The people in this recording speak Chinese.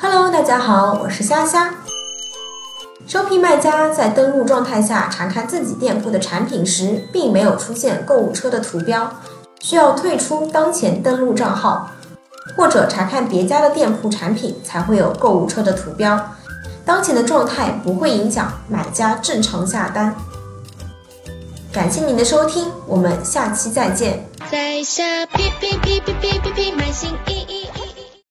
Hello，大家好，我是虾虾。招聘卖家在登录状态下查看自己店铺的产品时，并没有出现购物车的图标，需要退出当前登录账号，或者查看别家的店铺产品才会有购物车的图标。当前的状态不会影响买家正常下单。感谢您的收听，我们下期再见。在下。